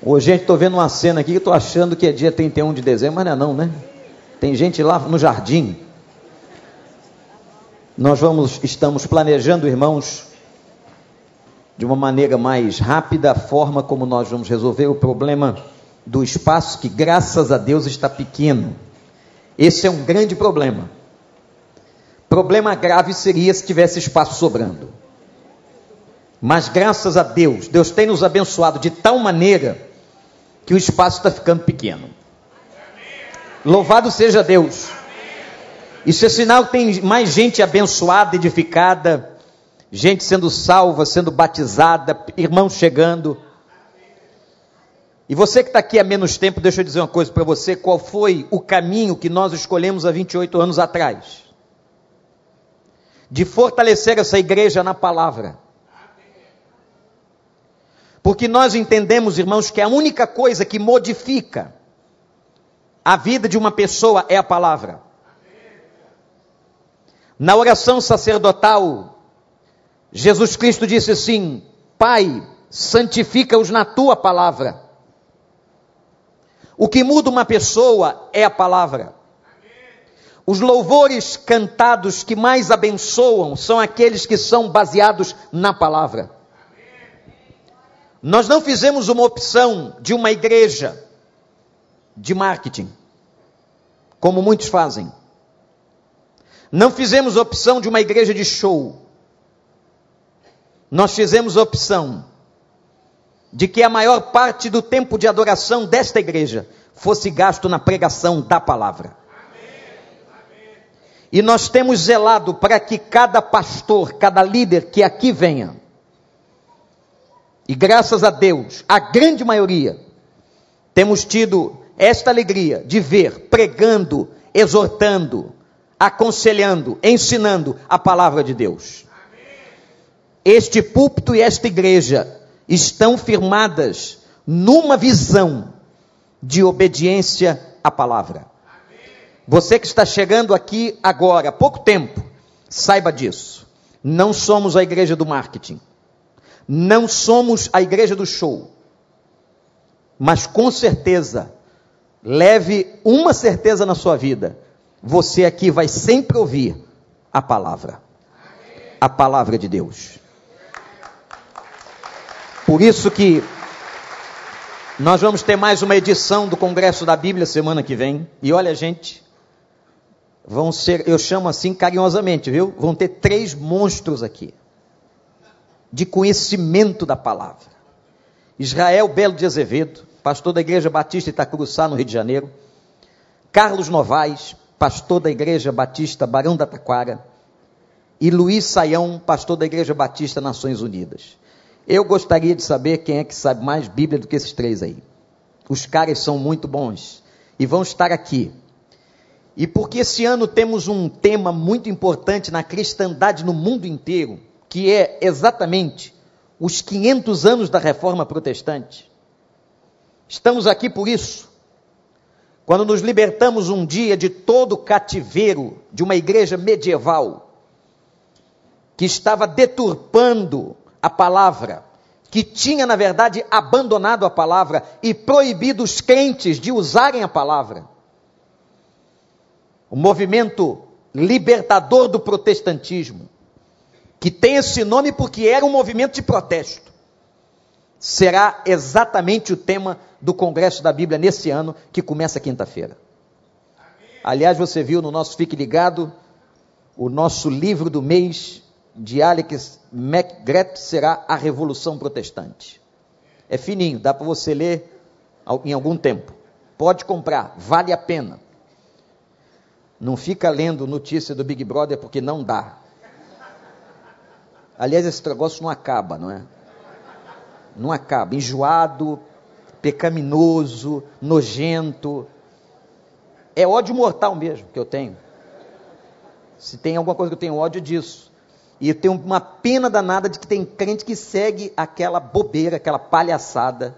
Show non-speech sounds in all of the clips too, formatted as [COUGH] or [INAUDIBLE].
Ô, gente, estou vendo uma cena aqui que estou achando que é dia 31 de dezembro, mas não é não, né? Tem gente lá no jardim. Nós vamos, estamos planejando, irmãos, de uma maneira mais rápida a forma como nós vamos resolver o problema do espaço que, graças a Deus, está pequeno. Esse é um grande problema. Problema grave seria se tivesse espaço sobrando. Mas graças a Deus, Deus tem nos abençoado de tal maneira que o espaço está ficando pequeno. Louvado seja Deus. Isso é sinal que tem mais gente abençoada, edificada, gente sendo salva, sendo batizada, irmãos chegando. E você que está aqui há menos tempo, deixa eu dizer uma coisa para você: qual foi o caminho que nós escolhemos há 28 anos atrás? De fortalecer essa igreja na palavra. Porque nós entendemos, irmãos, que a única coisa que modifica a vida de uma pessoa é a palavra. Na oração sacerdotal, Jesus Cristo disse assim: Pai, santifica-os na tua palavra. O que muda uma pessoa é a palavra. Os louvores cantados que mais abençoam são aqueles que são baseados na palavra. Nós não fizemos uma opção de uma igreja de marketing, como muitos fazem. Não fizemos opção de uma igreja de show. Nós fizemos opção de que a maior parte do tempo de adoração desta igreja fosse gasto na pregação da palavra. E nós temos zelado para que cada pastor, cada líder que aqui venha, e graças a Deus, a grande maioria, temos tido esta alegria de ver pregando, exortando, aconselhando, ensinando a palavra de Deus. Este púlpito e esta igreja estão firmadas numa visão de obediência à palavra. Você que está chegando aqui agora, há pouco tempo, saiba disso. Não somos a igreja do marketing. Não somos a igreja do show. Mas com certeza, leve uma certeza na sua vida: você aqui vai sempre ouvir a palavra. A palavra de Deus. Por isso que nós vamos ter mais uma edição do Congresso da Bíblia semana que vem. E olha, gente, vão ser, eu chamo assim carinhosamente, viu? Vão ter três monstros aqui de conhecimento da palavra. Israel Belo de Azevedo, pastor da Igreja Batista Itacuruçá, no Rio de Janeiro. Carlos Novaes, pastor da Igreja Batista Barão da Taquara. E Luiz Saião, pastor da Igreja Batista Nações Unidas. Eu gostaria de saber quem é que sabe mais Bíblia do que esses três aí. Os caras são muito bons e vão estar aqui. E porque esse ano temos um tema muito importante na cristandade no mundo inteiro, que é exatamente os 500 anos da reforma protestante. Estamos aqui por isso. Quando nos libertamos um dia de todo o cativeiro de uma igreja medieval, que estava deturpando a palavra, que tinha, na verdade, abandonado a palavra e proibido os crentes de usarem a palavra. O movimento libertador do protestantismo que tem esse nome porque era um movimento de protesto. Será exatamente o tema do Congresso da Bíblia nesse ano, que começa quinta-feira. Aliás, você viu no nosso Fique Ligado, o nosso livro do mês de Alex McGrath será A Revolução Protestante. É fininho, dá para você ler em algum tempo. Pode comprar, vale a pena. Não fica lendo notícia do Big Brother porque não dá. Aliás, esse negócio não acaba, não é? Não acaba. Enjoado, pecaminoso, nojento. É ódio mortal mesmo que eu tenho. Se tem alguma coisa que eu tenho ódio disso. E eu tenho uma pena danada de que tem crente que segue aquela bobeira, aquela palhaçada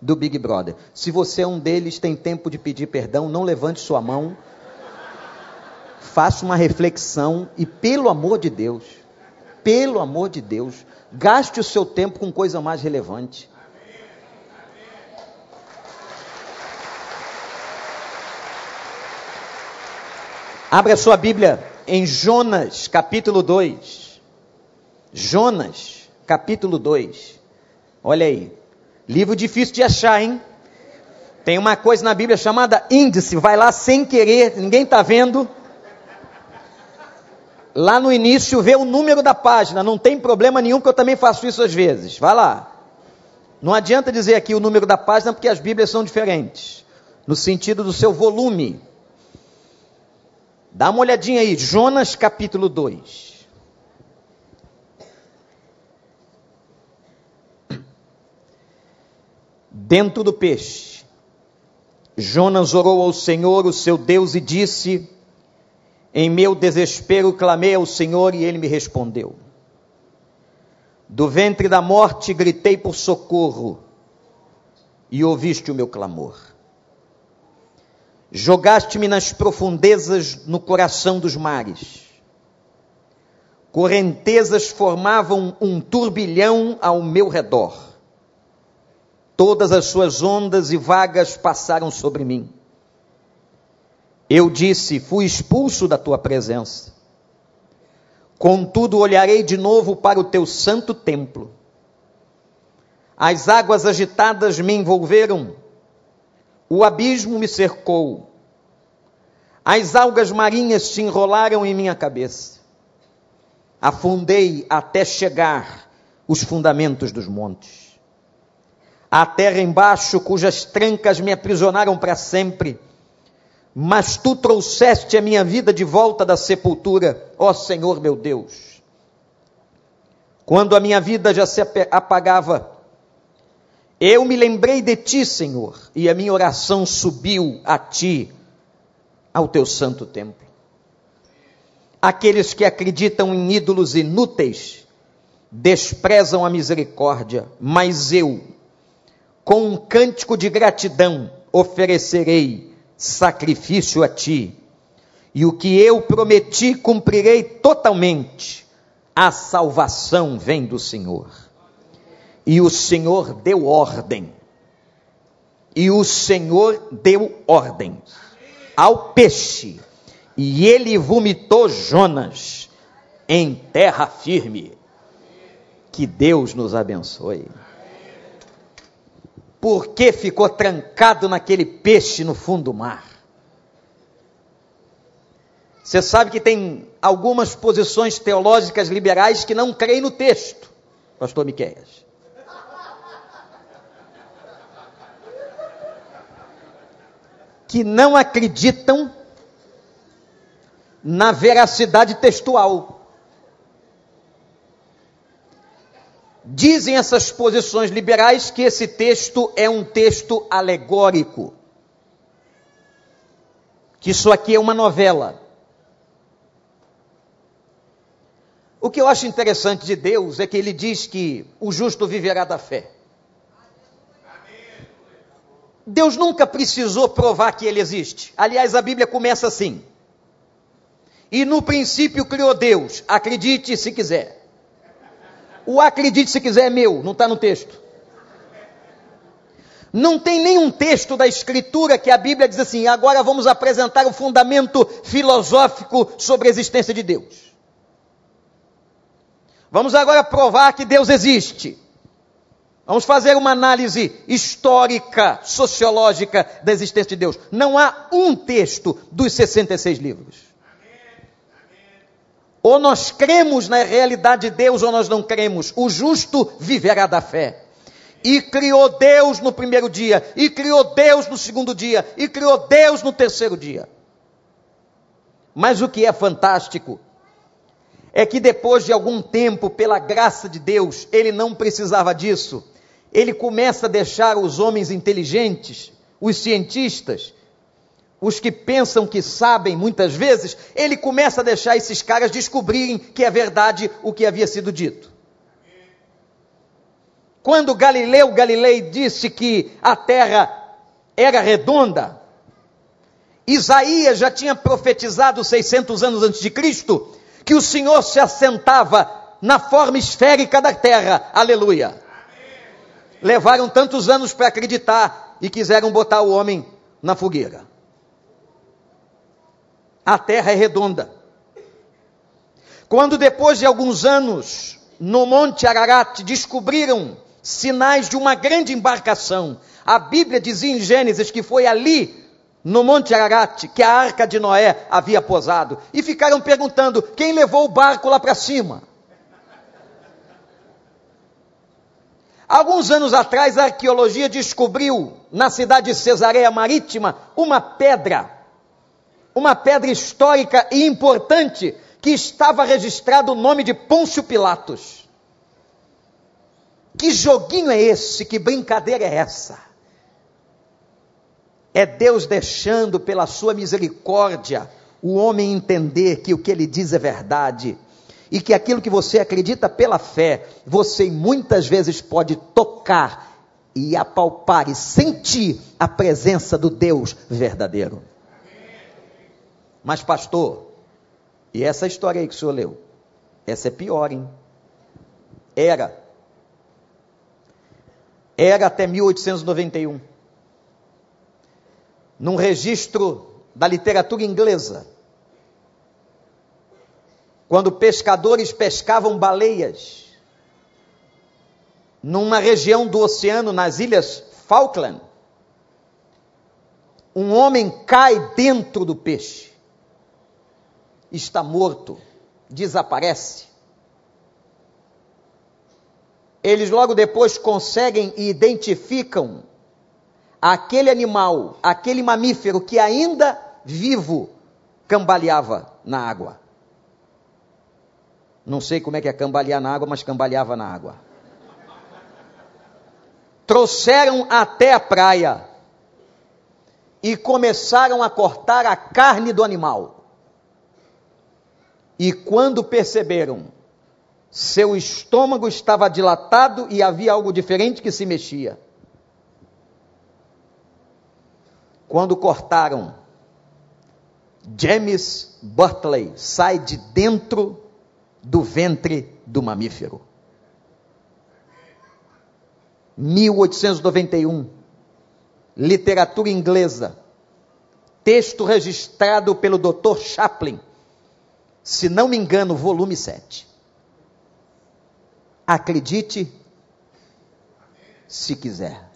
do Big Brother. Se você é um deles, tem tempo de pedir perdão, não levante sua mão. Faça uma reflexão e, pelo amor de Deus, pelo amor de Deus, gaste o seu tempo com coisa mais relevante. Abra a sua Bíblia em Jonas, capítulo 2. Jonas, capítulo 2. Olha aí. Livro difícil de achar, hein? Tem uma coisa na Bíblia chamada índice. Vai lá sem querer, ninguém está vendo. Lá no início vê o número da página. Não tem problema nenhum, que eu também faço isso às vezes. Vai lá. Não adianta dizer aqui o número da página, porque as Bíblias são diferentes. No sentido do seu volume. Dá uma olhadinha aí, Jonas capítulo 2. Dentro do peixe, Jonas orou ao Senhor, o seu Deus, e disse: Em meu desespero clamei ao Senhor e ele me respondeu. Do ventre da morte gritei por socorro e ouviste o meu clamor. Jogaste-me nas profundezas no coração dos mares. Correntezas formavam um turbilhão ao meu redor. Todas as suas ondas e vagas passaram sobre mim. Eu disse: Fui expulso da tua presença. Contudo, olharei de novo para o teu santo templo. As águas agitadas me envolveram o abismo me cercou. As algas marinhas se enrolaram em minha cabeça. Afundei até chegar os fundamentos dos montes. A terra embaixo, cujas trancas me aprisionaram para sempre. Mas tu trouxeste a minha vida de volta da sepultura, ó Senhor meu Deus. Quando a minha vida já se apagava, eu me lembrei de ti, Senhor, e a minha oração subiu a ti, ao teu santo templo. Aqueles que acreditam em ídolos inúteis desprezam a misericórdia, mas eu, com um cântico de gratidão, oferecerei sacrifício a ti, e o que eu prometi cumprirei totalmente. A salvação vem do Senhor. E o Senhor deu ordem. E o Senhor deu ordem ao peixe. E ele vomitou Jonas em terra firme. Que Deus nos abençoe. Por que ficou trancado naquele peixe no fundo do mar? Você sabe que tem algumas posições teológicas liberais que não creem no texto, pastor Miqueias. que não acreditam na veracidade textual. Dizem essas posições liberais que esse texto é um texto alegórico. Que isso aqui é uma novela. O que eu acho interessante de Deus é que ele diz que o justo viverá da fé. Deus nunca precisou provar que ele existe. Aliás, a Bíblia começa assim. E no princípio criou Deus. Acredite se quiser. O acredite se quiser é meu, não está no texto. Não tem nenhum texto da Escritura que a Bíblia diz assim: agora vamos apresentar o fundamento filosófico sobre a existência de Deus. Vamos agora provar que Deus existe. Vamos fazer uma análise histórica, sociológica da existência de Deus. Não há um texto dos 66 livros. Ou nós cremos na realidade de Deus ou nós não cremos. O justo viverá da fé. E criou Deus no primeiro dia, e criou Deus no segundo dia, e criou Deus no terceiro dia. Mas o que é fantástico é que depois de algum tempo, pela graça de Deus, ele não precisava disso ele começa a deixar os homens inteligentes, os cientistas, os que pensam que sabem muitas vezes, ele começa a deixar esses caras descobrirem que é verdade o que havia sido dito. Quando Galileu Galilei disse que a terra era redonda, Isaías já tinha profetizado 600 anos antes de Cristo que o Senhor se assentava na forma esférica da terra. Aleluia levaram tantos anos para acreditar e quiseram botar o homem na fogueira. A terra é redonda. Quando depois de alguns anos, no Monte Ararat, descobriram sinais de uma grande embarcação, a Bíblia dizia em Gênesis que foi ali, no Monte Ararat, que a arca de Noé havia posado. E ficaram perguntando: quem levou o barco lá para cima? Alguns anos atrás, a arqueologia descobriu na cidade de Cesareia Marítima uma pedra, uma pedra histórica e importante, que estava registrado o nome de Pôncio Pilatos. Que joguinho é esse? Que brincadeira é essa? É Deus deixando pela sua misericórdia o homem entender que o que ele diz é verdade e que aquilo que você acredita pela fé, você muitas vezes pode tocar e apalpar e sentir a presença do Deus verdadeiro. Mas, pastor, e essa história aí que o senhor leu? Essa é pior, hein? Era. Era até 1891. Num registro da literatura inglesa, quando pescadores pescavam baleias numa região do oceano, nas ilhas Falkland, um homem cai dentro do peixe, está morto, desaparece. Eles logo depois conseguem e identificam aquele animal, aquele mamífero que ainda vivo cambaleava na água. Não sei como é que é cambalear na água, mas cambaleava na água. Trouxeram até a praia e começaram a cortar a carne do animal. E quando perceberam, seu estômago estava dilatado e havia algo diferente que se mexia. Quando cortaram, James Burtley sai de dentro do ventre do mamífero. 1891, literatura inglesa, texto registrado pelo Dr. Chaplin, se não me engano, volume 7. Acredite se quiser.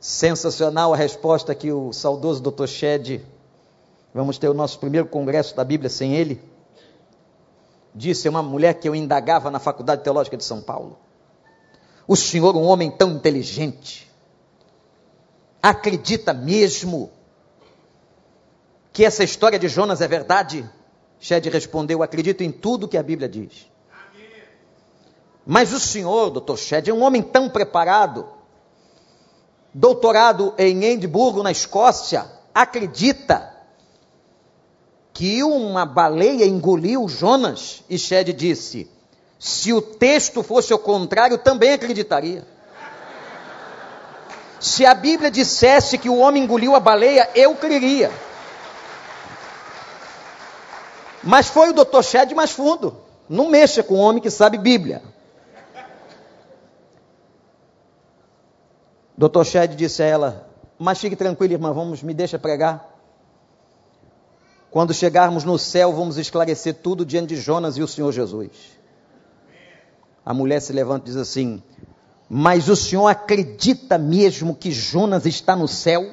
Sensacional a resposta que o saudoso Dr. Shed Vamos ter o nosso primeiro congresso da Bíblia sem ele. Disse uma mulher que eu indagava na Faculdade Teológica de São Paulo. O senhor, um homem tão inteligente, acredita mesmo que essa história de Jonas é verdade? Shed respondeu: Acredito em tudo que a Bíblia diz. Mas o senhor, doutor Shed, é um homem tão preparado, doutorado em Edimburgo, na Escócia, acredita que uma baleia engoliu Jonas? E Shed disse: se o texto fosse o contrário, também acreditaria. [LAUGHS] Se a Bíblia dissesse que o homem engoliu a baleia, eu creria. Mas foi o Dr. Shed mais fundo. Não mexa com o homem que sabe Bíblia. Dr. Shed disse a ela: Mas fique tranquila, irmã, vamos, me deixa pregar. Quando chegarmos no céu, vamos esclarecer tudo diante de Jonas e o Senhor Jesus. A mulher se levanta e diz assim: Mas o senhor acredita mesmo que Jonas está no céu?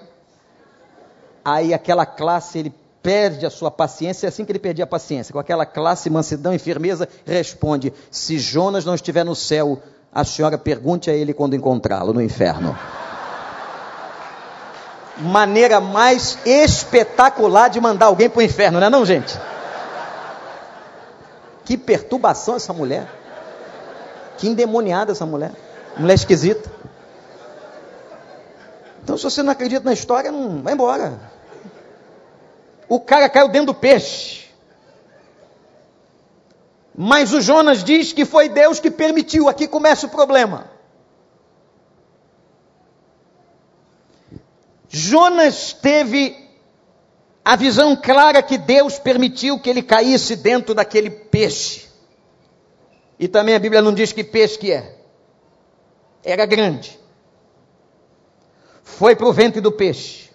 Aí aquela classe, ele perde a sua paciência, é assim que ele perdia a paciência, com aquela classe, mansidão e firmeza, responde: Se Jonas não estiver no céu, a senhora pergunte a ele quando encontrá-lo no inferno maneira mais espetacular de mandar alguém para o inferno, não é não, gente? Que perturbação essa mulher. Que endemoniada essa mulher. Mulher esquisita. Então, se você não acredita na história, não vai embora. O cara caiu dentro do peixe. Mas o Jonas diz que foi Deus que permitiu. Aqui começa o problema. Jonas teve a visão clara que Deus permitiu que ele caísse dentro daquele peixe. E também a Bíblia não diz que peixe que é. Era grande. foi para o ventre do peixe.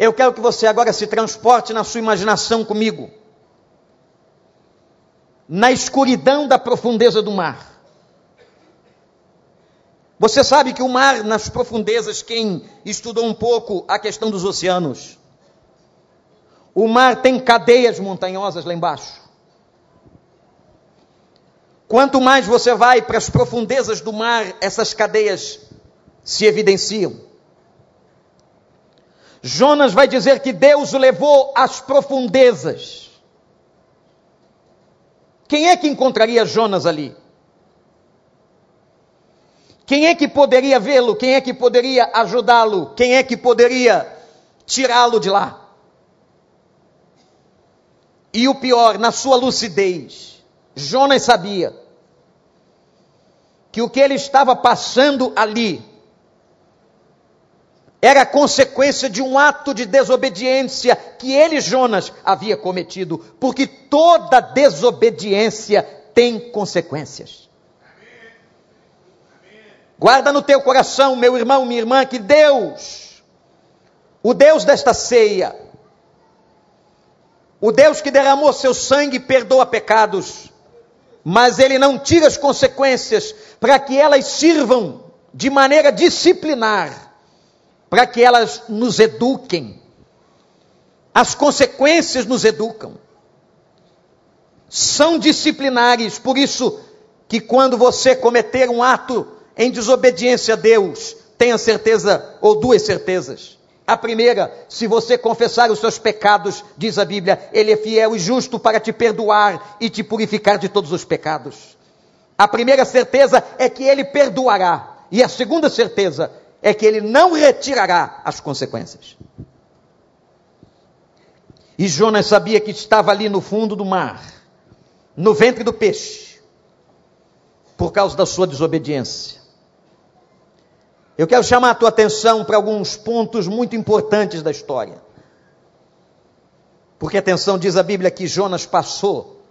Eu quero que você agora se transporte na sua imaginação comigo. Na escuridão da profundeza do mar. Você sabe que o mar, nas profundezas, quem estudou um pouco a questão dos oceanos, o mar tem cadeias montanhosas lá embaixo. Quanto mais você vai para as profundezas do mar, essas cadeias se evidenciam. Jonas vai dizer que Deus o levou às profundezas. Quem é que encontraria Jonas ali? Quem é que poderia vê-lo? Quem é que poderia ajudá-lo? Quem é que poderia tirá-lo de lá? E o pior, na sua lucidez, Jonas sabia que o que ele estava passando ali era consequência de um ato de desobediência que ele, Jonas, havia cometido, porque toda desobediência tem consequências. Guarda no teu coração, meu irmão, minha irmã, que Deus, o Deus desta ceia, o Deus que derramou seu sangue perdoa pecados, mas ele não tira as consequências para que elas sirvam de maneira disciplinar, para que elas nos eduquem. As consequências nos educam. São disciplinares, por isso que quando você cometer um ato em desobediência a Deus, tenha certeza, ou duas certezas. A primeira, se você confessar os seus pecados, diz a Bíblia, Ele é fiel e justo para te perdoar e te purificar de todos os pecados. A primeira certeza é que Ele perdoará. E a segunda certeza é que Ele não retirará as consequências. E Jonas sabia que estava ali no fundo do mar, no ventre do peixe, por causa da sua desobediência. Eu quero chamar a tua atenção para alguns pontos muito importantes da história. Porque atenção, diz a Bíblia que Jonas passou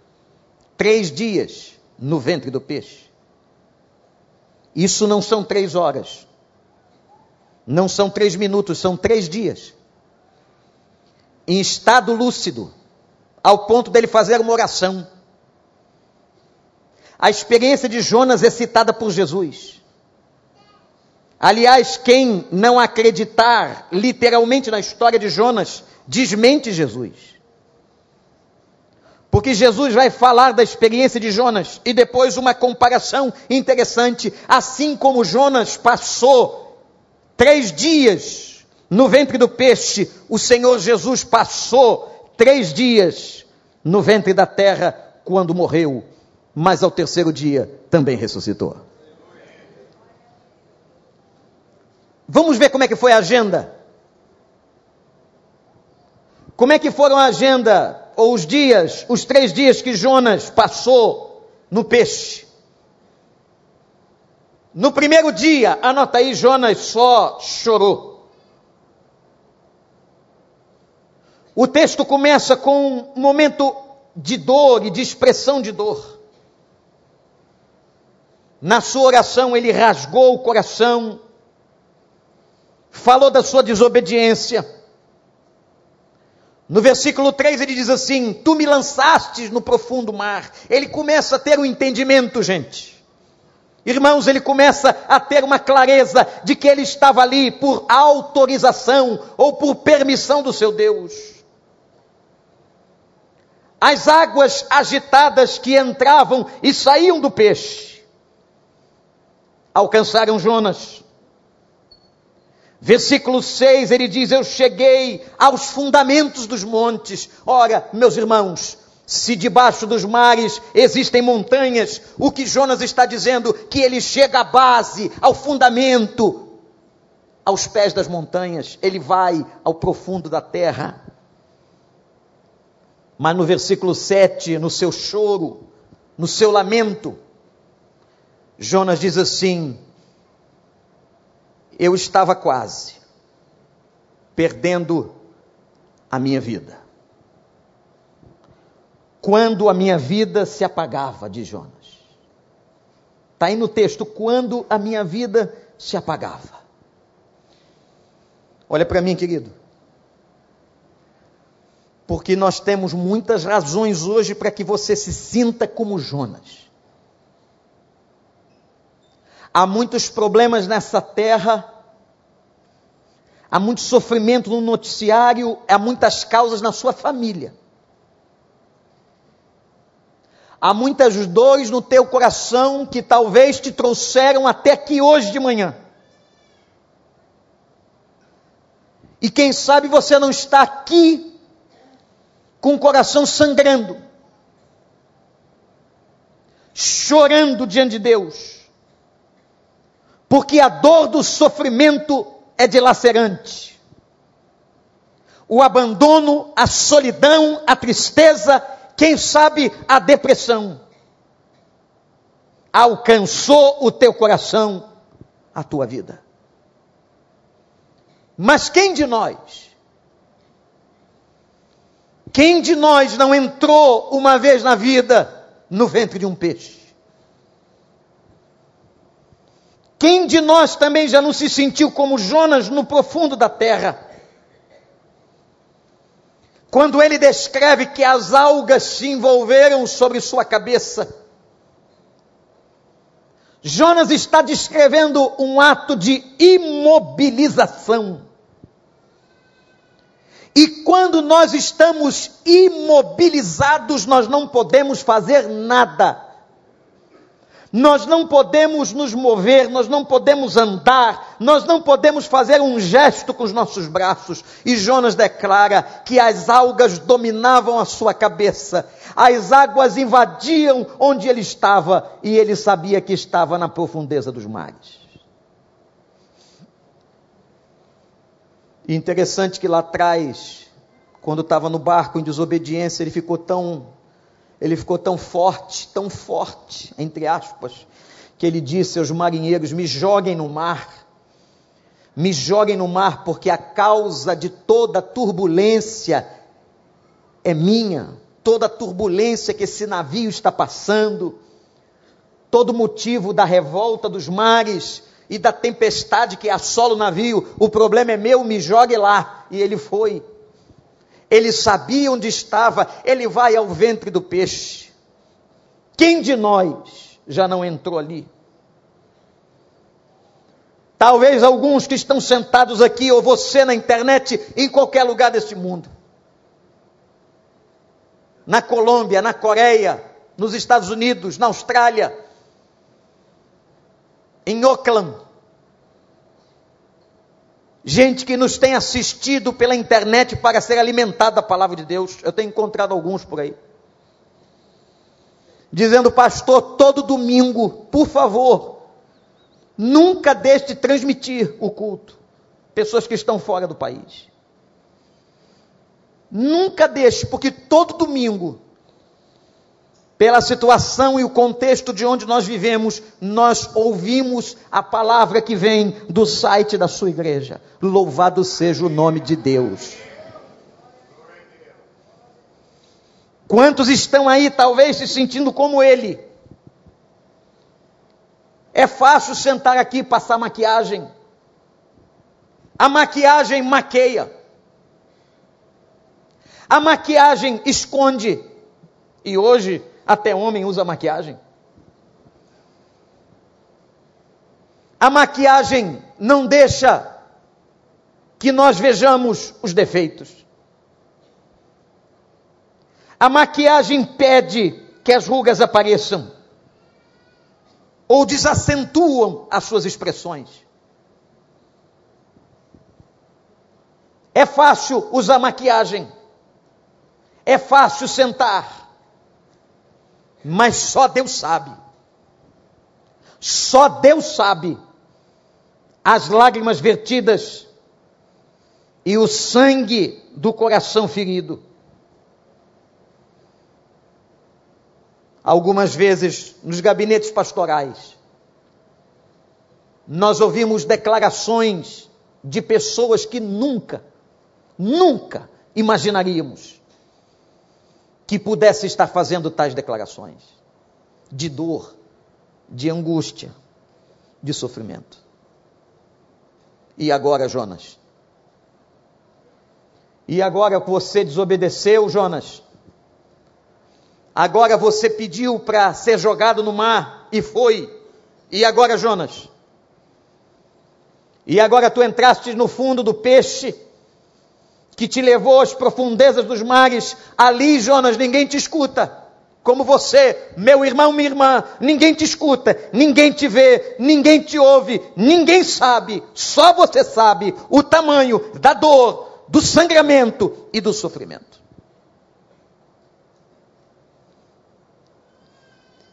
três dias no ventre do peixe. Isso não são três horas, não são três minutos, são três dias. Em estado lúcido, ao ponto dele fazer uma oração. A experiência de Jonas é citada por Jesus. Aliás, quem não acreditar literalmente na história de Jonas, desmente Jesus. Porque Jesus vai falar da experiência de Jonas e depois uma comparação interessante. Assim como Jonas passou três dias no ventre do peixe, o Senhor Jesus passou três dias no ventre da terra quando morreu, mas ao terceiro dia também ressuscitou. Vamos ver como é que foi a agenda. Como é que foram a agenda, ou os dias, os três dias que Jonas passou no peixe? No primeiro dia, anota aí, Jonas só chorou. O texto começa com um momento de dor e de expressão de dor. Na sua oração, ele rasgou o coração, falou da sua desobediência. No versículo 3 ele diz assim: Tu me lançastes no profundo mar. Ele começa a ter um entendimento, gente. Irmãos, ele começa a ter uma clareza de que ele estava ali por autorização ou por permissão do seu Deus. As águas agitadas que entravam e saíam do peixe alcançaram Jonas. Versículo 6, ele diz: Eu cheguei aos fundamentos dos montes. Ora, meus irmãos, se debaixo dos mares existem montanhas, o que Jonas está dizendo? Que ele chega à base, ao fundamento, aos pés das montanhas, ele vai ao profundo da terra. Mas no versículo 7, no seu choro, no seu lamento, Jonas diz assim: eu estava quase perdendo a minha vida. Quando a minha vida se apagava, diz Jonas. Está aí no texto, quando a minha vida se apagava. Olha para mim, querido. Porque nós temos muitas razões hoje para que você se sinta como Jonas. Há muitos problemas nessa terra, há muito sofrimento no noticiário, há muitas causas na sua família. Há muitas dores no teu coração que talvez te trouxeram até aqui hoje de manhã. E quem sabe você não está aqui com o coração sangrando, chorando diante de Deus, porque a dor do sofrimento é dilacerante. O abandono, a solidão, a tristeza, quem sabe a depressão alcançou o teu coração, a tua vida. Mas quem de nós? Quem de nós não entrou uma vez na vida no ventre de um peixe? Quem de nós também já não se sentiu como Jonas no profundo da terra? Quando ele descreve que as algas se envolveram sobre sua cabeça, Jonas está descrevendo um ato de imobilização. E quando nós estamos imobilizados, nós não podemos fazer nada. Nós não podemos nos mover, nós não podemos andar, nós não podemos fazer um gesto com os nossos braços. E Jonas declara que as algas dominavam a sua cabeça, as águas invadiam onde ele estava e ele sabia que estava na profundeza dos mares. Interessante que lá atrás, quando estava no barco em desobediência, ele ficou tão ele ficou tão forte, tão forte, entre aspas, que ele disse aos marinheiros: Me joguem no mar, me joguem no mar, porque a causa de toda turbulência é minha, toda turbulência que esse navio está passando, todo motivo da revolta dos mares e da tempestade que assola o navio, o problema é meu, me jogue lá. E ele foi ele sabia onde estava, ele vai ao ventre do peixe. Quem de nós já não entrou ali? Talvez alguns que estão sentados aqui, ou você na internet, em qualquer lugar deste mundo. Na Colômbia, na Coreia, nos Estados Unidos, na Austrália, em Oakland, gente que nos tem assistido pela internet para ser alimentado da palavra de Deus. Eu tenho encontrado alguns por aí. Dizendo, pastor, todo domingo, por favor, nunca deixe de transmitir o culto. Pessoas que estão fora do país. Nunca deixe, porque todo domingo pela situação e o contexto de onde nós vivemos, nós ouvimos a palavra que vem do site da sua igreja. Louvado seja o nome de Deus. Quantos estão aí, talvez, se sentindo como ele? É fácil sentar aqui e passar maquiagem. A maquiagem maqueia. A maquiagem esconde. E hoje até homem usa maquiagem. A maquiagem não deixa que nós vejamos os defeitos. A maquiagem impede que as rugas apareçam ou desacentuam as suas expressões. É fácil usar maquiagem. É fácil sentar mas só Deus sabe. Só Deus sabe as lágrimas vertidas e o sangue do coração ferido. Algumas vezes nos gabinetes pastorais, nós ouvimos declarações de pessoas que nunca, nunca imaginaríamos que pudesse estar fazendo tais declarações de dor, de angústia, de sofrimento. E agora, Jonas, E agora você desobedeceu, Jonas. Agora você pediu para ser jogado no mar e foi. E agora, Jonas? E agora tu entraste no fundo do peixe que te levou às profundezas dos mares. Ali, Jonas, ninguém te escuta. Como você, meu irmão, minha irmã, ninguém te escuta, ninguém te vê, ninguém te ouve, ninguém sabe, só você sabe o tamanho da dor, do sangramento e do sofrimento.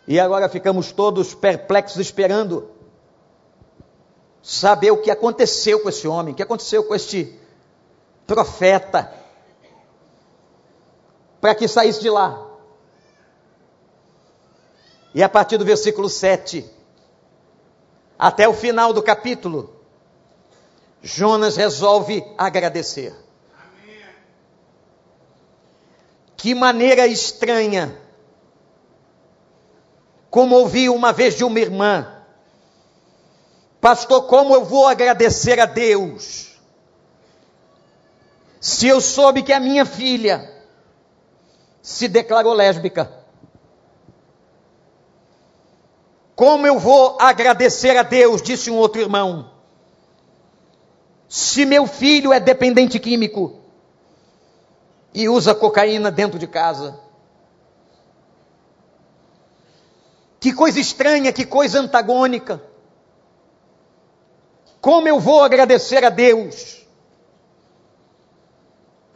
E agora ficamos todos perplexos esperando saber o que aconteceu com esse homem, o que aconteceu com este profeta, para que saísse de lá. E a partir do versículo 7 até o final do capítulo, Jonas resolve agradecer. Que maneira estranha, como ouvi uma vez de uma irmã, Pastor, como eu vou agradecer a Deus? Se eu soube que a minha filha se declarou lésbica. Como eu vou agradecer a Deus? Disse um outro irmão. Se meu filho é dependente químico e usa cocaína dentro de casa. Que coisa estranha, que coisa antagônica. Como eu vou agradecer a Deus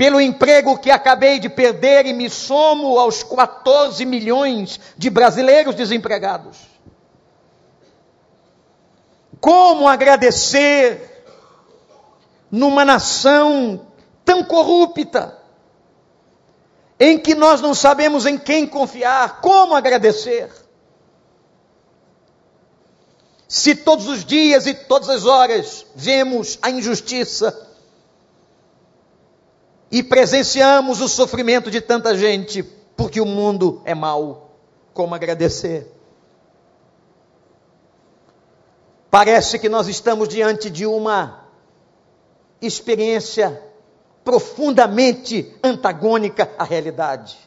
pelo emprego que acabei de perder e me somo aos 14 milhões de brasileiros desempregados? Como agradecer numa nação tão corrupta, em que nós não sabemos em quem confiar? Como agradecer? Se todos os dias e todas as horas vemos a injustiça e presenciamos o sofrimento de tanta gente, porque o mundo é mau, como agradecer? Parece que nós estamos diante de uma experiência profundamente antagônica à realidade.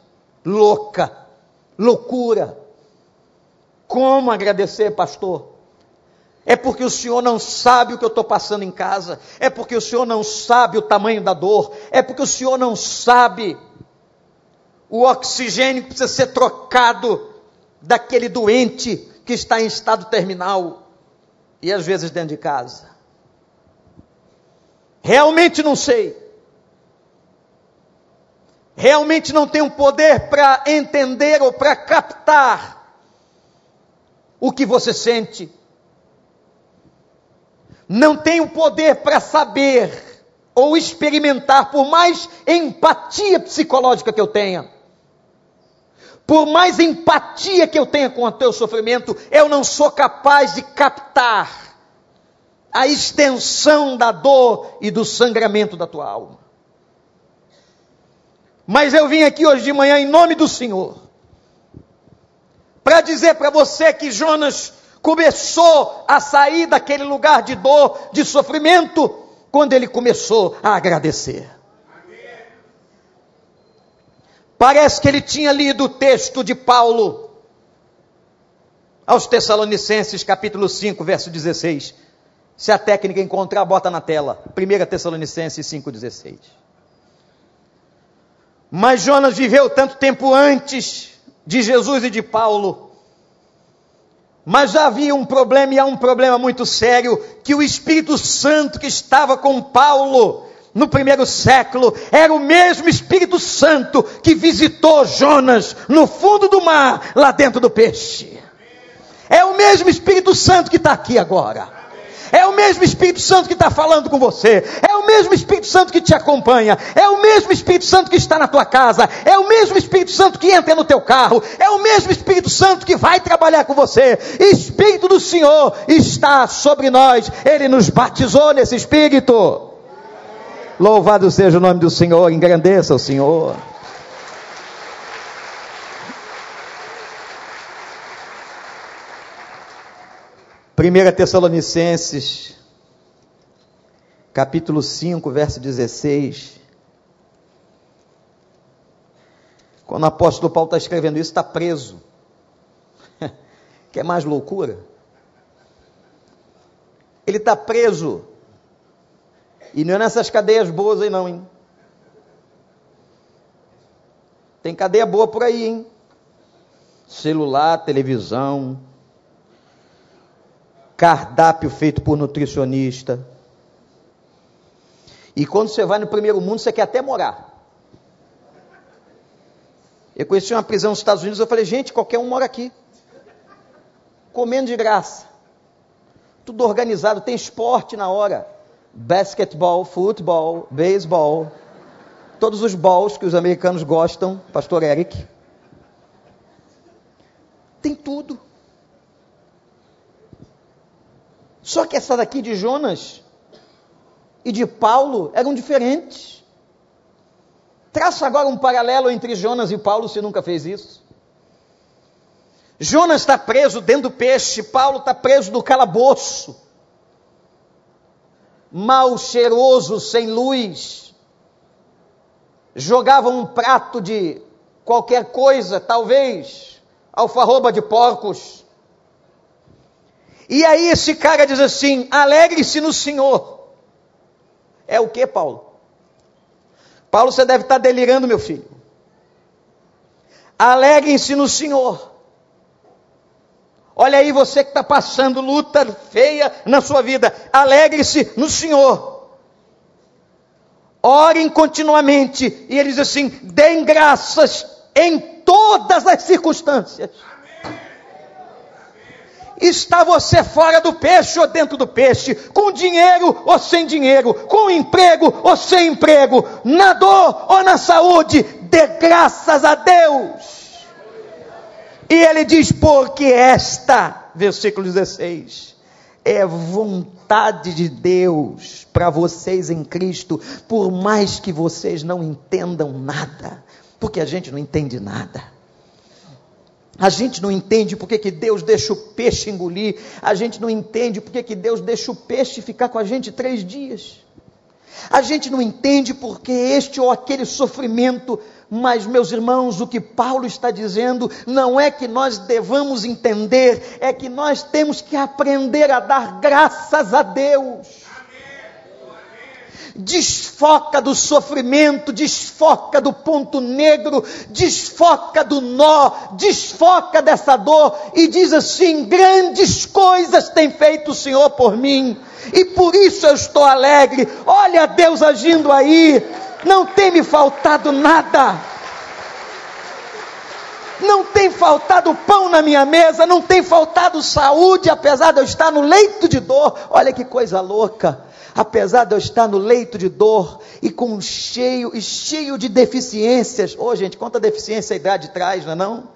Louca, loucura. Como agradecer, pastor? É porque o Senhor não sabe o que eu estou passando em casa. É porque o Senhor não sabe o tamanho da dor. É porque o Senhor não sabe o oxigênio que precisa ser trocado daquele doente que está em estado terminal e às vezes dentro de casa. Realmente não sei. Realmente não tenho poder para entender ou para captar o que você sente não tenho poder para saber ou experimentar, por mais empatia psicológica que eu tenha, por mais empatia que eu tenha com o teu sofrimento, eu não sou capaz de captar a extensão da dor e do sangramento da tua alma. Mas eu vim aqui hoje de manhã em nome do Senhor, para dizer para você que Jonas começou a sair daquele lugar de dor, de sofrimento, quando ele começou a agradecer. Parece que ele tinha lido o texto de Paulo aos Tessalonicenses, capítulo 5, verso 16. Se a técnica encontrar, bota na tela. 1 Tessalonicenses 5,16. Mas Jonas viveu tanto tempo antes de Jesus e de Paulo, mas havia um problema, e há um problema muito sério, que o Espírito Santo que estava com Paulo no primeiro século era o mesmo Espírito Santo que visitou Jonas no fundo do mar, lá dentro do peixe. É o mesmo Espírito Santo que está aqui agora. É o mesmo Espírito Santo que está falando com você. É o mesmo Espírito Santo que te acompanha. É o mesmo Espírito Santo que está na tua casa. É o mesmo Espírito Santo que entra no teu carro. É o mesmo Espírito Santo que vai trabalhar com você. Espírito do Senhor está sobre nós. Ele nos batizou nesse Espírito. Louvado seja o nome do Senhor. Engrandeça o Senhor. 1 Tessalonicenses, capítulo 5, verso 16. Quando o apóstolo Paulo está escrevendo isso, está preso. [LAUGHS] Quer mais loucura? Ele está preso. E não é nessas cadeias boas aí não, hein? Tem cadeia boa por aí, hein? Celular, televisão, cardápio feito por nutricionista. E quando você vai no primeiro mundo, você quer até morar. Eu conheci uma prisão nos Estados Unidos, eu falei, gente, qualquer um mora aqui. Comendo de graça. Tudo organizado, tem esporte na hora. Basquetebol, futebol, beisebol. Todos os balls que os americanos gostam, pastor Eric. Tem tudo. Só que essa daqui de Jonas e de Paulo eram diferentes. Traça agora um paralelo entre Jonas e Paulo, se nunca fez isso. Jonas está preso dentro do peixe, Paulo está preso no calabouço. Mal cheiroso, sem luz. Jogava um prato de qualquer coisa, talvez alfarroba de porcos. E aí esse cara diz assim: alegre-se no Senhor. É o que, Paulo? Paulo, você deve estar delirando, meu filho. Alegrem-se no Senhor. Olha aí você que está passando luta feia na sua vida. Alegre-se no Senhor. Orem continuamente. E ele diz assim: deem graças em todas as circunstâncias. Está você fora do peixe ou dentro do peixe, com dinheiro ou sem dinheiro, com emprego ou sem emprego, na dor ou na saúde, dê graças a Deus. E ele diz: porque esta, versículo 16, é vontade de Deus para vocês em Cristo, por mais que vocês não entendam nada, porque a gente não entende nada. A gente não entende porque que Deus deixa o peixe engolir. A gente não entende porque que Deus deixa o peixe ficar com a gente três dias. A gente não entende porque este ou aquele sofrimento. Mas, meus irmãos, o que Paulo está dizendo não é que nós devamos entender, é que nós temos que aprender a dar graças a Deus desfoca do sofrimento, desfoca do ponto negro, desfoca do nó, desfoca dessa dor e diz assim: grandes coisas tem feito o Senhor por mim, e por isso eu estou alegre. Olha Deus agindo aí, não tem me faltado nada. Não tem faltado pão na minha mesa, não tem faltado saúde, apesar de eu estar no leito de dor. Olha que coisa louca apesar de eu estar no leito de dor e com cheio e cheio de deficiências. Ô, oh, gente, quanta deficiência a idade traz, não é não?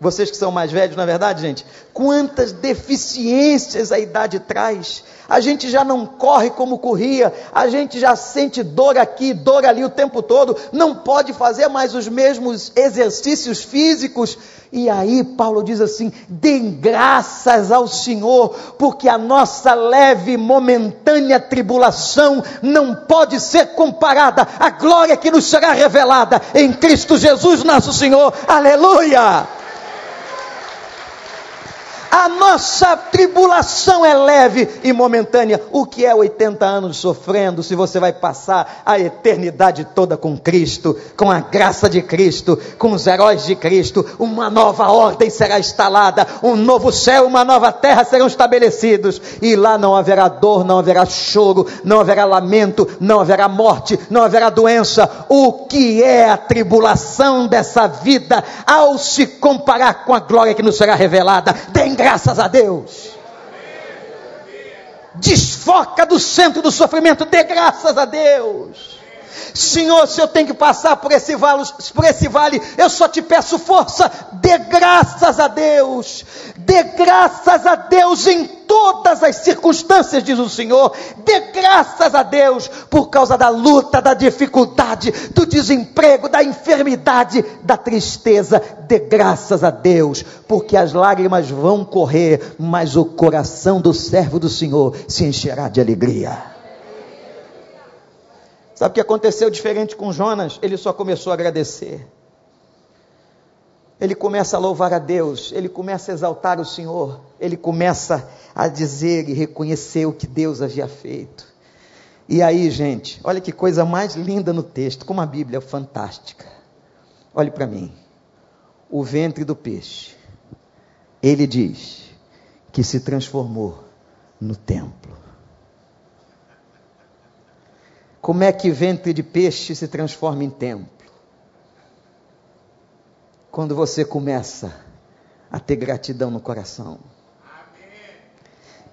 Vocês que são mais velhos, não é verdade, gente? Quantas deficiências a idade traz. A gente já não corre como corria, a gente já sente dor aqui, dor ali o tempo todo, não pode fazer mais os mesmos exercícios físicos. E aí Paulo diz assim: deem graças ao Senhor, porque a nossa leve momentânea tribulação não pode ser comparada à glória que nos será revelada em Cristo Jesus, nosso Senhor. Aleluia! A nossa tribulação é leve e momentânea. O que é 80 anos sofrendo se você vai passar a eternidade toda com Cristo, com a graça de Cristo, com os heróis de Cristo? Uma nova ordem será instalada, um novo céu, uma nova terra serão estabelecidos, e lá não haverá dor, não haverá choro, não haverá lamento, não haverá morte, não haverá doença. O que é a tribulação dessa vida ao se comparar com a glória que nos será revelada? Tem graças a Deus. Desfoca do centro do sofrimento, dê graças a Deus. Senhor, se eu tenho que passar por esse, vale, por esse vale, eu só te peço força, dê graças a Deus, dê graças a Deus em todas as circunstâncias, diz o Senhor, dê graças a Deus por causa da luta, da dificuldade, do desemprego, da enfermidade, da tristeza, dê graças a Deus, porque as lágrimas vão correr, mas o coração do servo do Senhor se encherá de alegria. Sabe o que aconteceu diferente com Jonas? Ele só começou a agradecer. Ele começa a louvar a Deus, ele começa a exaltar o Senhor, ele começa a dizer e reconhecer o que Deus havia feito. E aí, gente, olha que coisa mais linda no texto, como a Bíblia é fantástica. Olhe para mim. O ventre do peixe, ele diz que se transformou no templo. Como é que ventre de peixe se transforma em templo? Quando você começa a ter gratidão no coração.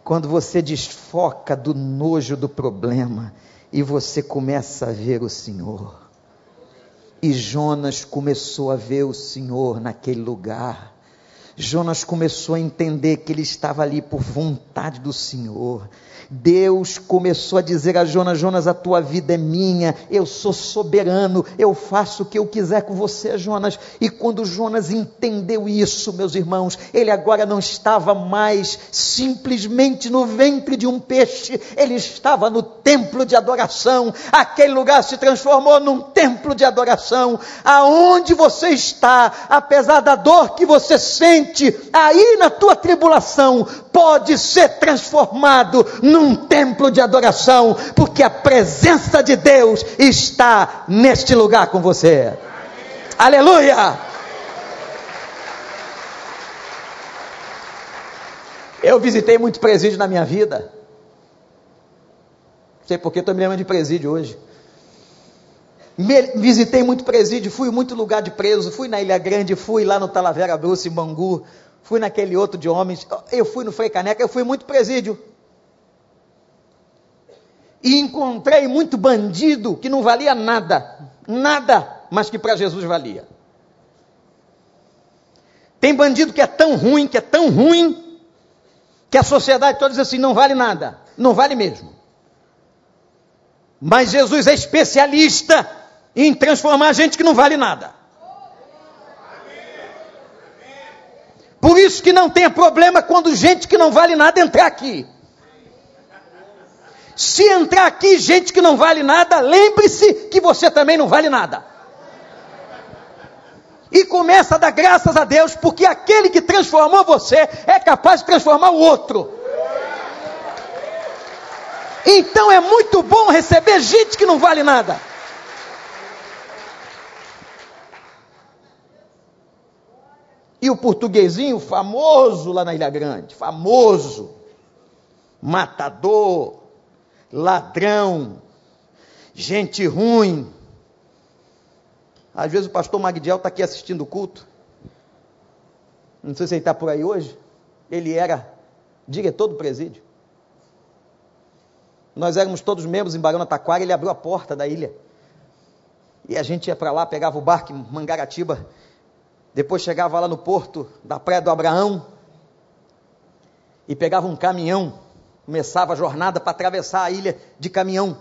Quando você desfoca do nojo do problema e você começa a ver o Senhor. E Jonas começou a ver o Senhor naquele lugar. Jonas começou a entender que ele estava ali por vontade do Senhor. Deus começou a dizer a Jonas: Jonas, a tua vida é minha, eu sou soberano, eu faço o que eu quiser com você, Jonas. E quando Jonas entendeu isso, meus irmãos, ele agora não estava mais simplesmente no ventre de um peixe, ele estava no templo de adoração. Aquele lugar se transformou num templo de adoração. Aonde você está, apesar da dor que você sente, aí na tua tribulação, pode ser transformado num templo de adoração, porque a presença de Deus está neste lugar com você. Aleluia! Eu visitei muito presídio na minha vida. Não sei porque estou me lembrando de presídio hoje. Me, visitei muito presídio, fui muito lugar de preso, fui na Ilha Grande, fui lá no Talavera Bruce, em Bangu, fui naquele outro de homens, eu fui no Frei Caneca, eu fui muito presídio. E encontrei muito bandido que não valia nada, nada, mas que para Jesus valia. Tem bandido que é tão ruim, que é tão ruim, que a sociedade toda diz assim: não vale nada, não vale mesmo. Mas Jesus é especialista em transformar gente que não vale nada. Por isso que não tenha problema quando gente que não vale nada entrar aqui. Se entrar aqui gente que não vale nada, lembre-se que você também não vale nada. E começa a dar graças a Deus, porque aquele que transformou você é capaz de transformar o outro. Então é muito bom receber gente que não vale nada. E o portuguesinho famoso lá na Ilha Grande, famoso, matador, ladrão, gente ruim. Às vezes o pastor Magdiel está aqui assistindo o culto. Não sei se ele está por aí hoje. Ele era diretor do presídio. Nós éramos todos membros em Barão Taquara, ele abriu a porta da ilha. E a gente ia para lá, pegava o barco em Mangaratiba, depois chegava lá no porto da Praia do Abraão e pegava um caminhão, começava a jornada para atravessar a ilha de caminhão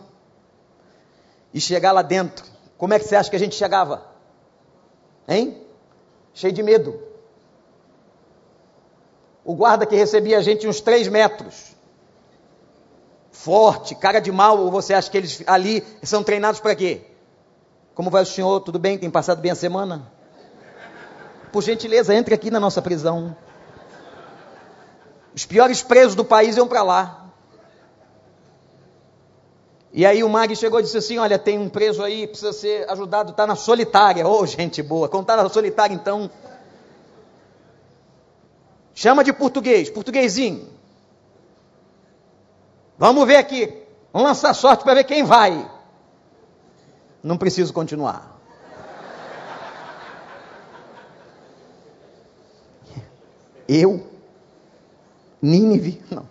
e chegar lá dentro. Como é que você acha que a gente chegava? Hein? Cheio de medo. O guarda que recebia a gente uns três metros. Forte, cara de mal, ou você acha que eles ali são treinados para quê? Como vai o senhor? Tudo bem? Tem passado bem a semana? Por gentileza, entre aqui na nossa prisão. Os piores presos do país iam para lá. E aí o Mag chegou e disse assim: Olha, tem um preso aí, precisa ser ajudado, está na solitária. Ô, oh, gente boa, está na solitária, então. Chama de português, portuguesinho. Vamos ver aqui. Vamos lançar sorte para ver quem vai. Não preciso continuar. Eu? Nínive? Não.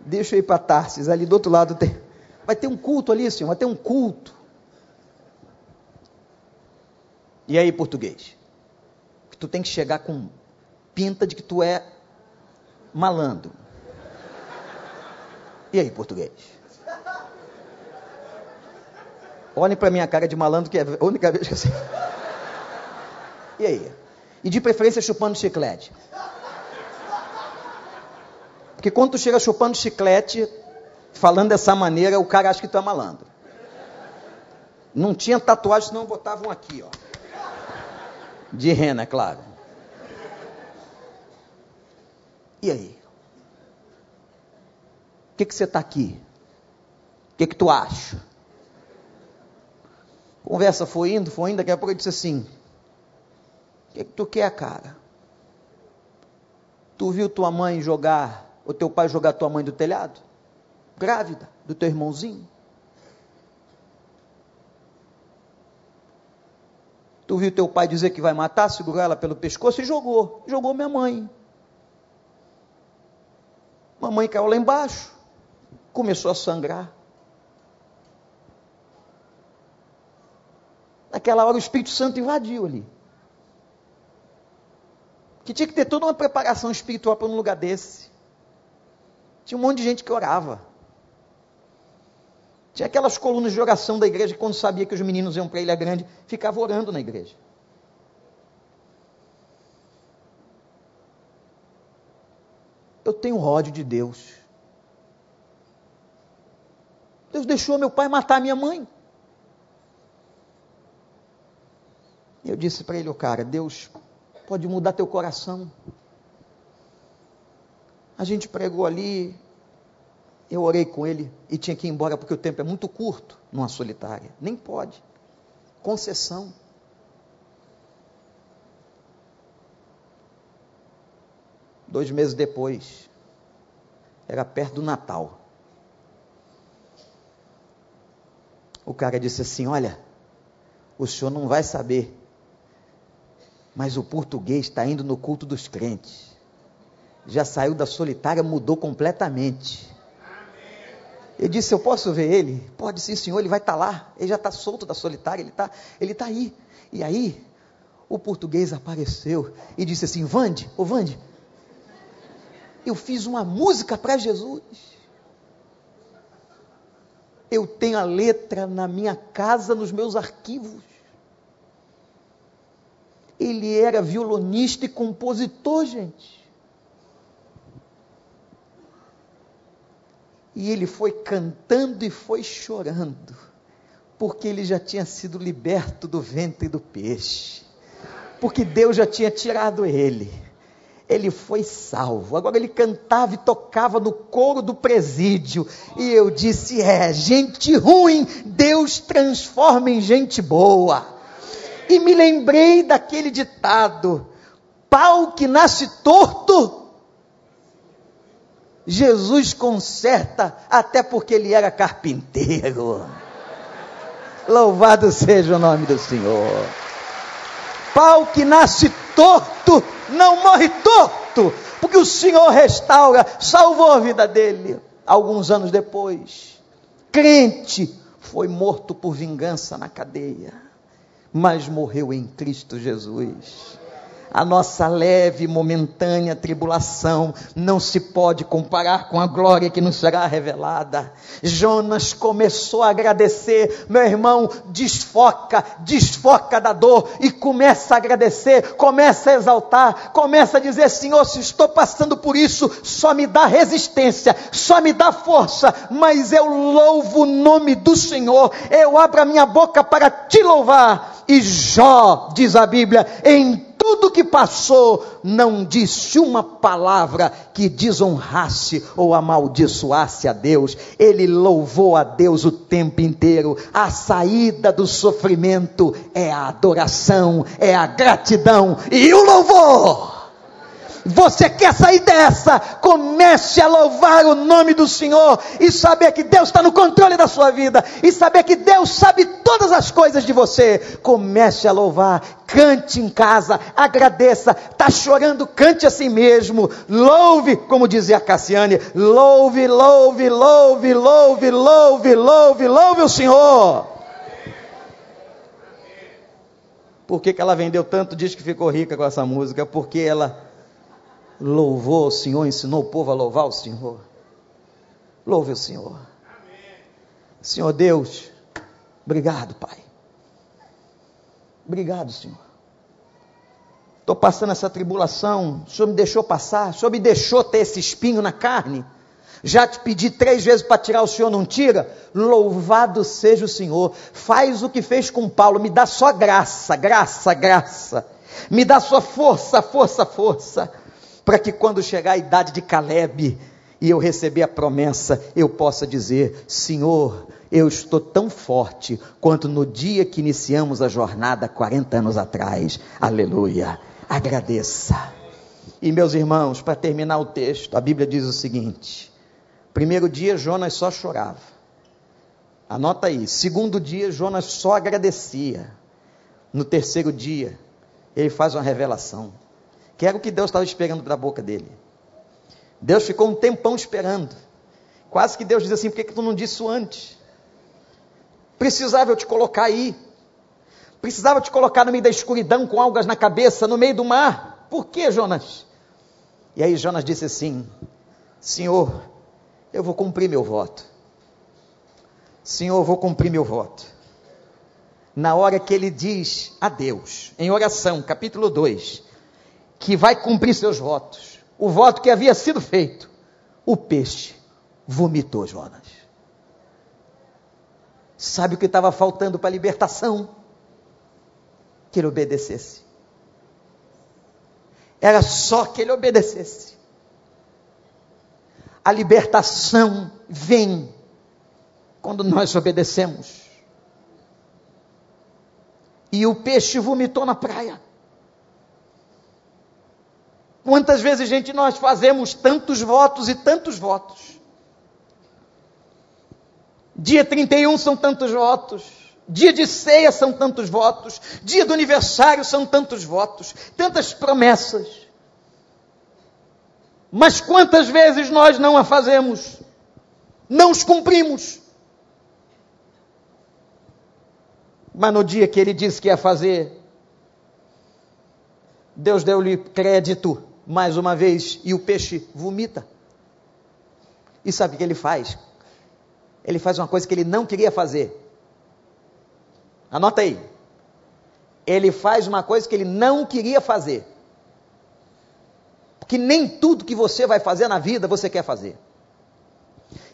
Deixa eu ir para Tarsis, ali do outro lado tem. Vai ter um culto ali, senhor, vai ter um culto. E aí, português? Tu tem que chegar com pinta de que tu é malandro. E aí, português? Olhem para minha cara de malandro, que é a única vez que eu sei. E aí? E de preferência chupando chiclete. Porque quando tu chega chupando chiclete, falando dessa maneira, o cara acha que tu é malandro. Não tinha tatuagem, senão botavam aqui, ó. De rena, é claro. E aí? O que, que você está aqui? O que, que tu acha? Conversa foi indo, foi indo, daqui a pouco ele disse assim: O que, que tu quer, cara? Tu viu tua mãe jogar, o teu pai jogar tua mãe do telhado? Grávida, do teu irmãozinho? Tu viu teu pai dizer que vai matar, segurar ela pelo pescoço e jogou. Jogou minha mãe. Mamãe caiu lá embaixo, começou a sangrar. Naquela hora o Espírito Santo invadiu ali. Que tinha que ter toda uma preparação espiritual para um lugar desse. Tinha um monte de gente que orava. Tinha aquelas colunas de oração da igreja quando sabia que os meninos iam para a Ilha Grande, ficava orando na igreja. Eu tenho ódio de Deus. Deus deixou meu pai matar minha mãe. E eu disse para ele, o cara, Deus pode mudar teu coração. A gente pregou ali, eu orei com ele e tinha que ir embora porque o tempo é muito curto numa solitária. Nem pode. Concessão. Dois meses depois, era perto do Natal. O cara disse assim: Olha, o senhor não vai saber mas o português está indo no culto dos crentes. Já saiu da solitária, mudou completamente. Eu disse: Eu posso ver ele? Pode sim, senhor, ele vai estar tá lá. Ele já está solto da solitária, ele está ele tá aí. E aí, o português apareceu e disse assim: Vande, ô Vande, eu fiz uma música para Jesus. Eu tenho a letra na minha casa, nos meus arquivos. Ele era violonista e compositor, gente. E ele foi cantando e foi chorando, porque ele já tinha sido liberto do ventre do peixe, porque Deus já tinha tirado ele. Ele foi salvo. Agora ele cantava e tocava no coro do presídio. E eu disse: é, gente ruim, Deus transforma em gente boa. E me lembrei daquele ditado: pau que nasce torto, Jesus conserta, até porque ele era carpinteiro. Louvado seja o nome do Senhor. Pau que nasce torto, não morre torto, porque o Senhor restaura, salvou a vida dele. Alguns anos depois, crente foi morto por vingança na cadeia mas morreu em Cristo Jesus. A nossa leve e momentânea tribulação não se pode comparar com a glória que nos será revelada. Jonas começou a agradecer, meu irmão, desfoca, desfoca da dor e começa a agradecer, começa a exaltar, começa a dizer: Senhor, se estou passando por isso, só me dá resistência, só me dá força, mas eu louvo o nome do Senhor, eu abro a minha boca para te louvar. E Jó, diz a Bíblia, em tudo que passou, não disse uma palavra que desonrasse ou amaldiçoasse a Deus. Ele louvou a Deus o tempo inteiro. A saída do sofrimento é a adoração, é a gratidão e o louvor. Você quer sair dessa? Comece a louvar o nome do Senhor e saber que Deus está no controle da sua vida e saber que Deus sabe todas as coisas de você. Comece a louvar, cante em casa, agradeça. Está chorando, cante assim mesmo. Louve, como dizia a Cassiane, louve, louve, louve, louve, louve, louve, louve o Senhor. Por que, que ela vendeu tanto? Diz que ficou rica com essa música, porque ela louvou o Senhor, ensinou o povo a louvar o Senhor. Louve o Senhor. Senhor Deus, obrigado, Pai. Obrigado, Senhor. Estou passando essa tribulação, o Senhor me deixou passar, o Senhor me deixou ter esse espinho na carne. Já te pedi três vezes para tirar, o Senhor não tira. Louvado seja o Senhor. Faz o que fez com Paulo, me dá só graça, graça, graça. Me dá sua força, força, força, para que quando chegar a idade de Caleb e eu receber a promessa, eu possa dizer: Senhor, eu estou tão forte quanto no dia que iniciamos a jornada 40 anos atrás. Aleluia. Agradeça. E meus irmãos, para terminar o texto, a Bíblia diz o seguinte: primeiro dia Jonas só chorava. Anota aí. Segundo dia Jonas só agradecia. No terceiro dia, ele faz uma revelação, que era o que Deus estava esperando da boca dele. Deus ficou um tempão esperando. Quase que Deus diz assim: por que, que tu não disse isso antes? Precisava eu te colocar aí. Precisava te colocar no meio da escuridão com algas na cabeça, no meio do mar. Por que, Jonas? E aí Jonas disse assim: Senhor, eu vou cumprir meu voto. Senhor, eu vou cumprir meu voto na hora que ele diz a Deus, em oração, capítulo 2, que vai cumprir seus votos, o voto que havia sido feito, o peixe vomitou Jonas. Sabe o que estava faltando para a libertação? Que ele obedecesse. Era só que ele obedecesse. A libertação vem quando nós obedecemos e o peixe vomitou na praia. Quantas vezes, gente, nós fazemos tantos votos e tantos votos? Dia 31 são tantos votos. Dia de ceia são tantos votos. Dia do aniversário são tantos votos. Tantas promessas. Mas quantas vezes nós não a fazemos? Não os cumprimos. Mas no dia que ele disse que ia fazer, Deus deu-lhe crédito mais uma vez e o peixe vomita. E sabe o que ele faz? Ele faz uma coisa que ele não queria fazer. Anota aí. Ele faz uma coisa que ele não queria fazer. Porque nem tudo que você vai fazer na vida você quer fazer.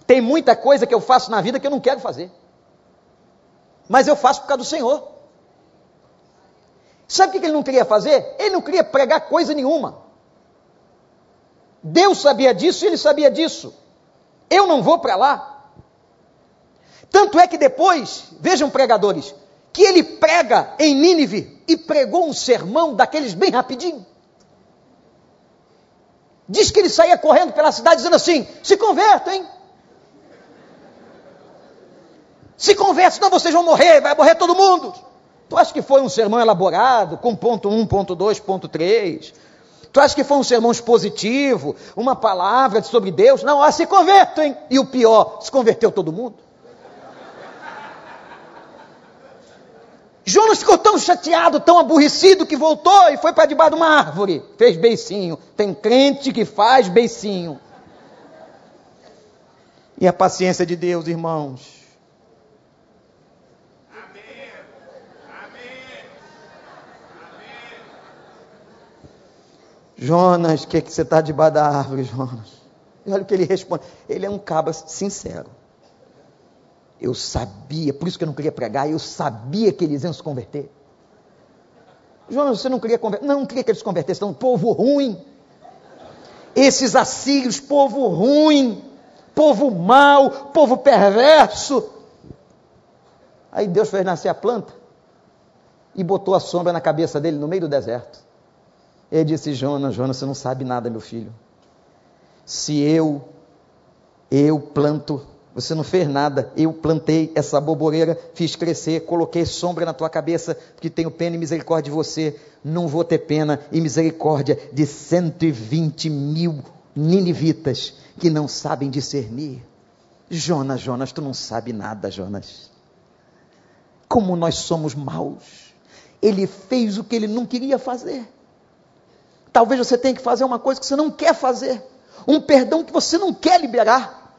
Tem muita coisa que eu faço na vida que eu não quero fazer mas eu faço por causa do Senhor. Sabe o que ele não queria fazer? Ele não queria pregar coisa nenhuma. Deus sabia disso e ele sabia disso. Eu não vou para lá. Tanto é que depois, vejam pregadores, que ele prega em Nínive e pregou um sermão daqueles bem rapidinho. Diz que ele saía correndo pela cidade dizendo assim: se convertem. Se converte, senão vocês vão morrer, vai morrer todo mundo. Tu acha que foi um sermão elaborado, com ponto 1, ponto 2, ponto 3? Tu acha que foi um sermão expositivo, uma palavra sobre Deus? Não, ah, se convertem. E o pior, se converteu todo mundo. Jonas ficou tão chateado, tão aborrecido, que voltou e foi para debaixo de uma árvore. Fez beicinho. Tem crente que faz beicinho. E a paciência de Deus, irmãos. Jonas, o que, é que você está debaixo da árvore, Jonas? E olha o que ele responde. Ele é um cabra sincero. Eu sabia, por isso que eu não queria pregar, eu sabia que eles iam se converter. Jonas, você não queria converter? Não, não queria que eles se convertessem, um povo ruim. Esses assírios, povo ruim, povo mau, povo perverso. Aí Deus fez nascer a planta e botou a sombra na cabeça dele no meio do deserto. Ele disse: Jonas, Jonas, você não sabe nada, meu filho. Se eu, eu planto, você não fez nada, eu plantei essa boboreira, fiz crescer, coloquei sombra na tua cabeça, porque tenho pena e misericórdia de você. Não vou ter pena e misericórdia de 120 mil ninivitas que não sabem discernir. Jonas, Jonas, tu não sabe nada, Jonas. Como nós somos maus. Ele fez o que ele não queria fazer. Talvez você tenha que fazer uma coisa que você não quer fazer, um perdão que você não quer liberar,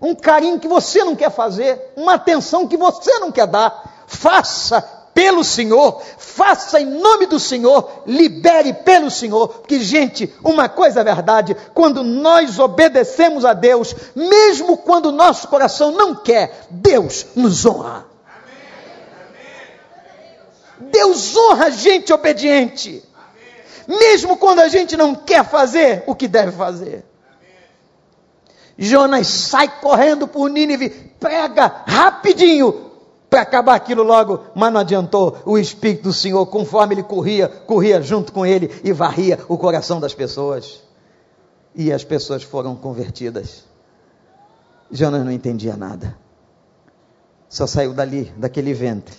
um carinho que você não quer fazer, uma atenção que você não quer dar. Faça pelo Senhor, faça em nome do Senhor, libere pelo Senhor, porque, gente, uma coisa é verdade: quando nós obedecemos a Deus, mesmo quando o nosso coração não quer, Deus nos honra. Deus honra gente obediente. Mesmo quando a gente não quer fazer o que deve fazer. Jonas sai correndo por Nínive, prega rapidinho para acabar aquilo logo, mas não adiantou. O Espírito do Senhor, conforme ele corria, corria junto com ele e varria o coração das pessoas. E as pessoas foram convertidas. Jonas não entendia nada. Só saiu dali, daquele ventre,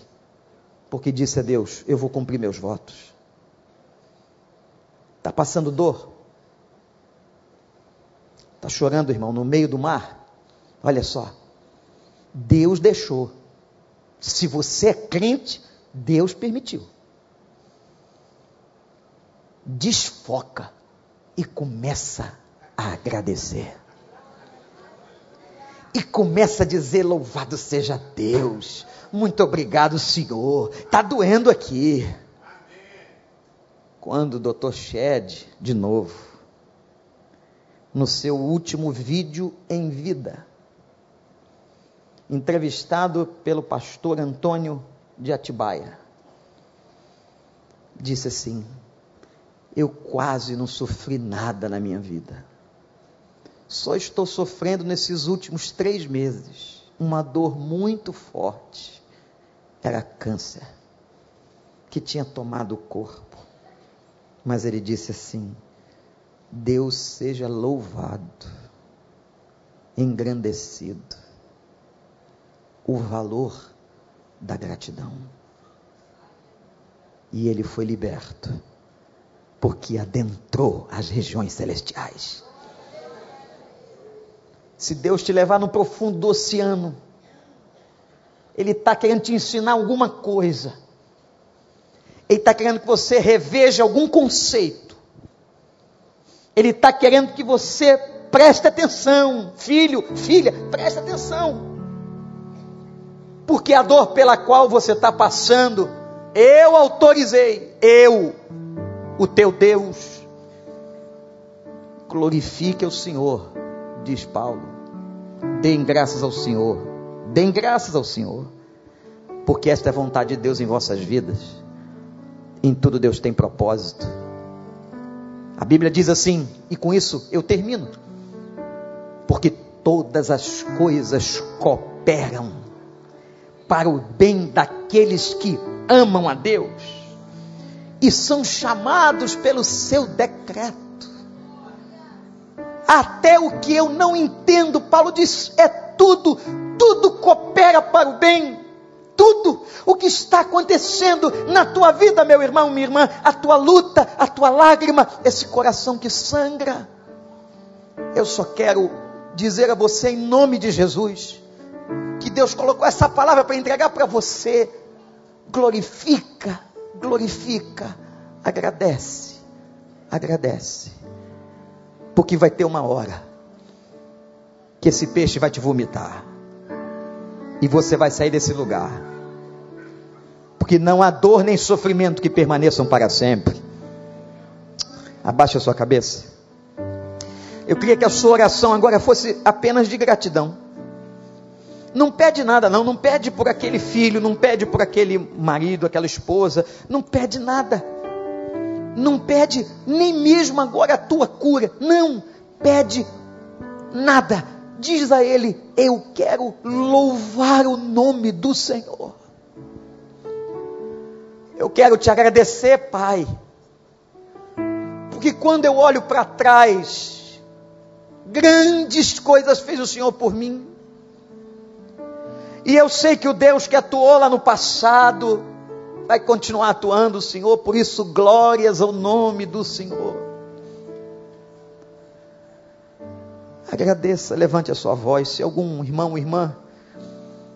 porque disse a Deus: Eu vou cumprir meus votos. Está passando dor? Está chorando, irmão, no meio do mar? Olha só. Deus deixou. Se você é crente, Deus permitiu. Desfoca e começa a agradecer. E começa a dizer: Louvado seja Deus. Muito obrigado, Senhor. Está doendo aqui. Quando o doutor Shed, de novo, no seu último vídeo em vida. Entrevistado pelo pastor Antônio de Atibaia. Disse assim: Eu quase não sofri nada na minha vida. Só estou sofrendo nesses últimos três meses uma dor muito forte. Era câncer que tinha tomado o corpo. Mas ele disse assim: Deus seja louvado, engrandecido. O valor da gratidão. E ele foi liberto, porque adentrou as regiões celestiais. Se Deus te levar no profundo do oceano, Ele está querendo te ensinar alguma coisa. Ele está querendo que você reveja algum conceito ele está querendo que você preste atenção, filho, filha, preste atenção. Porque a dor pela qual você está passando, eu autorizei, eu, o teu Deus. Glorifique o Senhor, diz Paulo. Deem graças ao Senhor, deem graças ao Senhor, porque esta é a vontade de Deus em vossas vidas. Em tudo Deus tem propósito. A Bíblia diz assim, e com isso eu termino. Porque todas as coisas cooperam para o bem daqueles que amam a Deus e são chamados pelo seu decreto. Até o que eu não entendo, Paulo diz, é tudo, tudo coopera para o bem tudo o que está acontecendo na tua vida, meu irmão, minha irmã, a tua luta, a tua lágrima, esse coração que sangra. Eu só quero dizer a você, em nome de Jesus, que Deus colocou essa palavra para entregar para você. Glorifica, glorifica, agradece, agradece, porque vai ter uma hora que esse peixe vai te vomitar e você vai sair desse lugar. Porque não há dor nem sofrimento que permaneçam para sempre. Abaixe a sua cabeça. Eu queria que a sua oração agora fosse apenas de gratidão. Não pede nada, não. Não pede por aquele filho, não pede por aquele marido, aquela esposa. Não pede nada. Não pede nem mesmo agora a tua cura. Não pede nada diz a ele: Eu quero louvar o nome do Senhor. Eu quero te agradecer, Pai, porque quando eu olho para trás, grandes coisas fez o Senhor por mim. E eu sei que o Deus que atuou lá no passado vai continuar atuando, Senhor, por isso glórias ao nome do Senhor. Agradeça, levante a sua voz. Se algum irmão ou irmã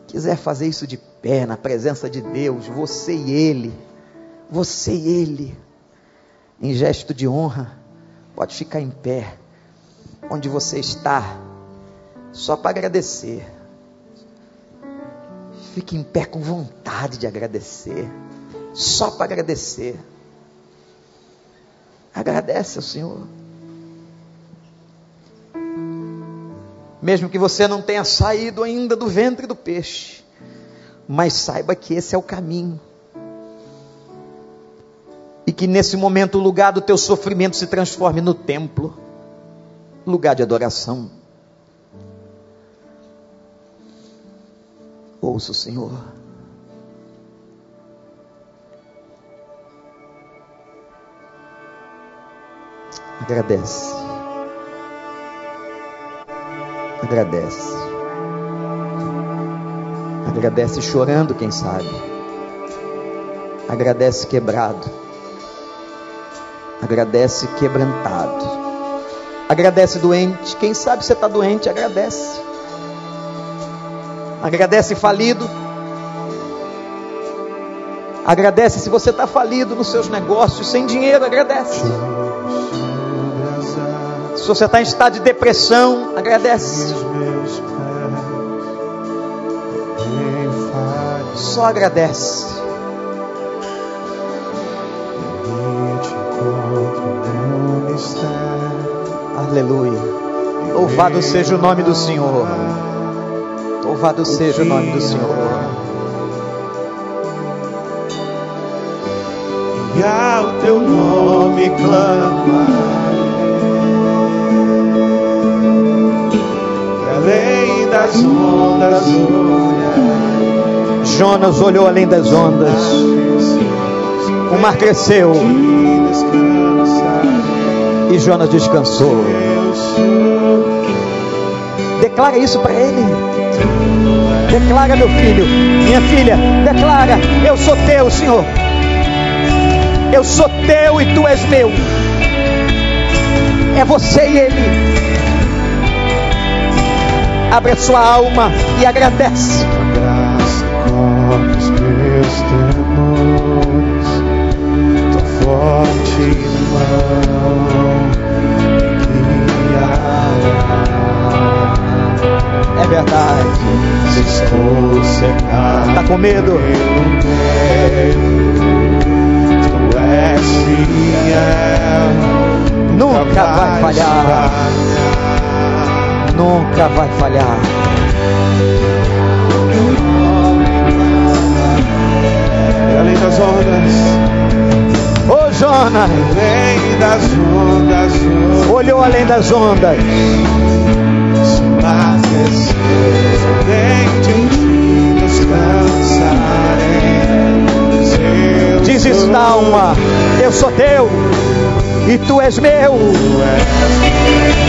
quiser fazer isso de pé, na presença de Deus, você e Ele, você e Ele, em gesto de honra, pode ficar em pé, onde você está, só para agradecer. Fique em pé com vontade de agradecer, só para agradecer. Agradece ao Senhor. Mesmo que você não tenha saído ainda do ventre do peixe, mas saiba que esse é o caminho. que nesse momento o lugar do teu sofrimento se transforme no templo, lugar de adoração. Ouça o Senhor. Agradece. Agradece. Agradece chorando, quem sabe. Agradece quebrado. Agradece quebrantado. Agradece doente. Quem sabe você está doente, agradece. Agradece falido. Agradece se você está falido nos seus negócios, sem dinheiro, agradece. Se você está em estado de depressão, agradece. Só agradece. Aleluia. Louvado seja o nome do Senhor. Louvado seja o nome do Senhor. E ao teu nome clama. Além das ondas, olha. Jonas olhou além das ondas. O mar cresceu e Jonas descansou. Declara isso para ele. Declara, meu filho, minha filha, declara: Eu sou teu, Senhor. Eu sou teu e tu és meu. É você e ele. Abre a sua alma e agradece. É verdade. Se estou cercado Tá com medo? tu és fiel, Nunca vai falhar. Nunca vai falhar. E além das ondas, Ô Jonas, além das ondas, olhou além das ondas. Diz na alma: Eu sou teu e tu és meu. Tu és Ô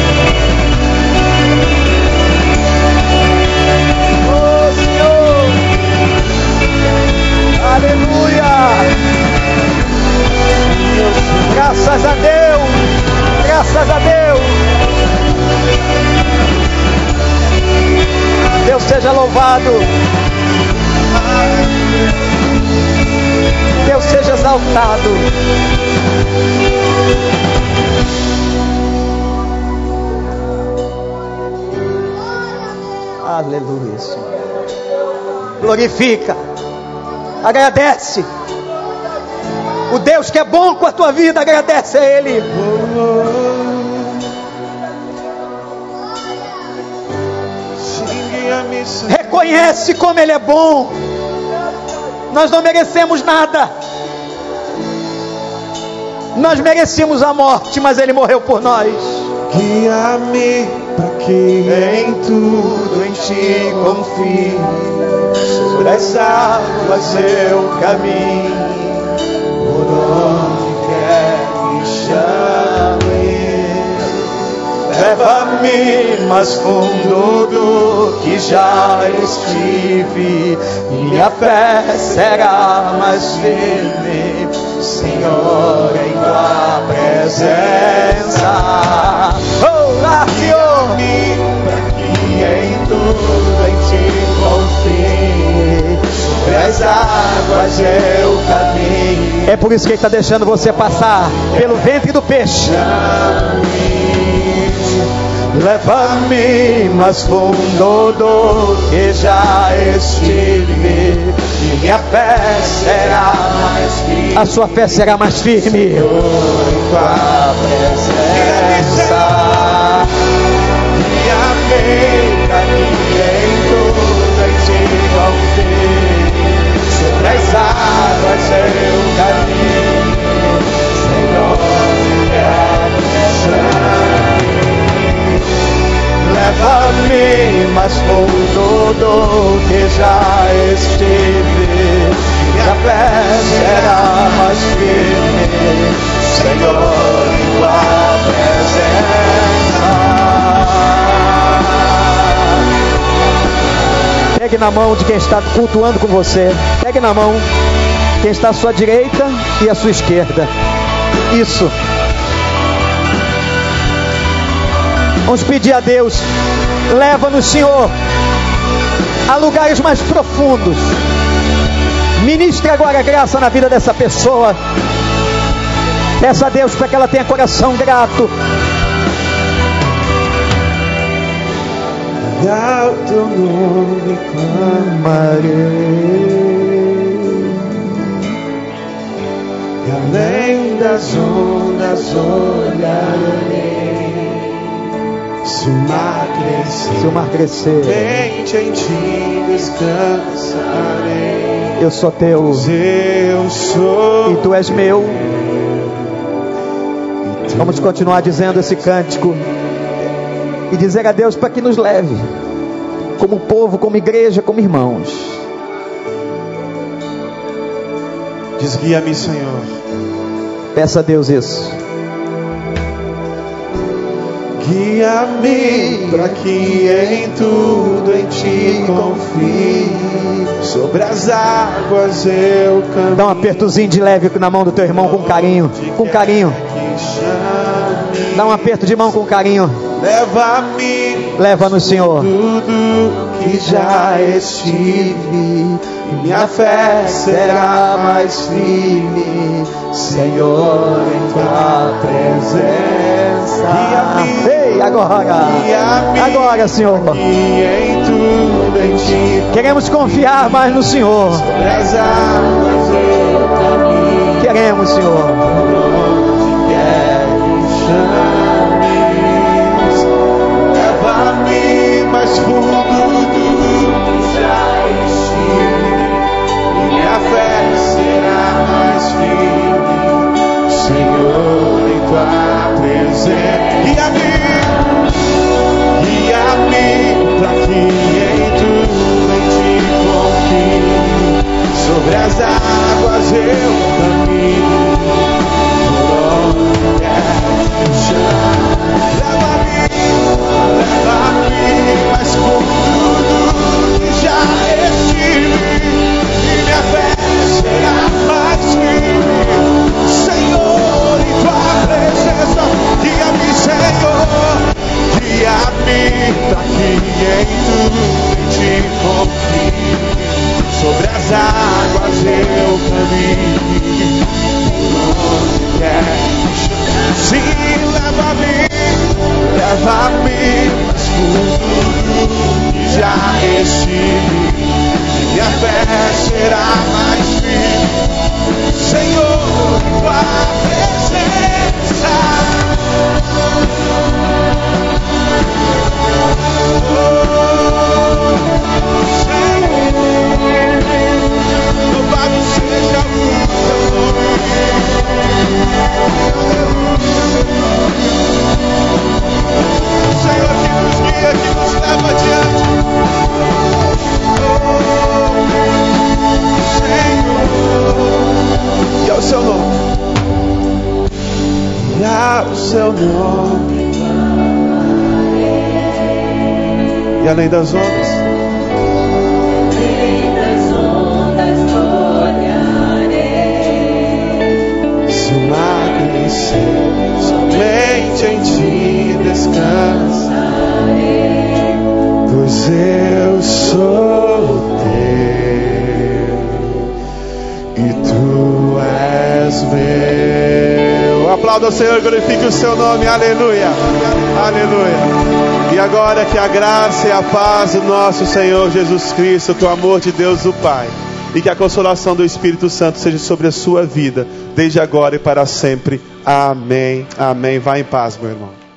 aleluia. Graças a Deus, graças a Deus. Deus seja louvado. Deus seja exaltado. Aleluia. Glorifica, agradece. O Deus que é bom com a tua vida, agradece a Ele. Reconhece como Ele é bom. Nós não merecemos nada. Nós merecemos a morte, mas Ele morreu por nós. Guia-me para que em tudo em ti confie. Sobre as águas eu caminho, por onde quer que chame. Leva-me mais fundo do que já estive. Minha fé será mais firme, Senhor, em tua presença. Oh, Senhor. Para que em tudo em ti confie. As águas eu caminho. É por isso que Ele está deixando você passar pelo ventre do peixe. Leva-me mais fundo do que já estive. Minha fé será mais firme. A sua fé será mais firme. Em tua presença. qual seria o caminho, Senhor, quero sangue. Leva-me, mas com todo que já estive, minha fé será mais firme, Senhor, em tua presença. Pegue na mão de quem está cultuando com você. Pegue na mão quem está à sua direita e à sua esquerda. Isso. Vamos pedir a Deus, leva-nos, Senhor, a lugares mais profundos. Ministre agora graça na vida dessa pessoa. Peça a Deus para que ela tenha coração grato. Teu nome clamarei. E além das ondas olharei. Se o mar crescer, Se o mar crescer, mente em ti descansarei. eu sou teu Pois eu sou e tu és meu. Vamos continuar dizendo esse cântico e dizer a Deus para que nos leve, como povo, como igreja, como irmãos. Diz guia-me, Senhor. Peça a Deus isso. Guia-me para que em tudo em ti confie. Sobre as águas eu caminho. Dá um apertozinho de leve na mão do teu irmão com carinho, com carinho. Dá um aperto de mão com carinho. Leva-me Leva-nos, Senhor. tudo que já estive. E minha fé será mais firme, Senhor, em tua presença. Guia-me, Ei, agora. Agora, Senhor. e em tudo em ti. Queremos confiar mais no Senhor. Queremos, Senhor. Sobre as águas eu e a paz do nosso Senhor Jesus Cristo, que o amor de Deus o Pai e que a consolação do Espírito Santo seja sobre a sua vida, desde agora e para sempre. Amém. Amém. Vá em paz, meu irmão.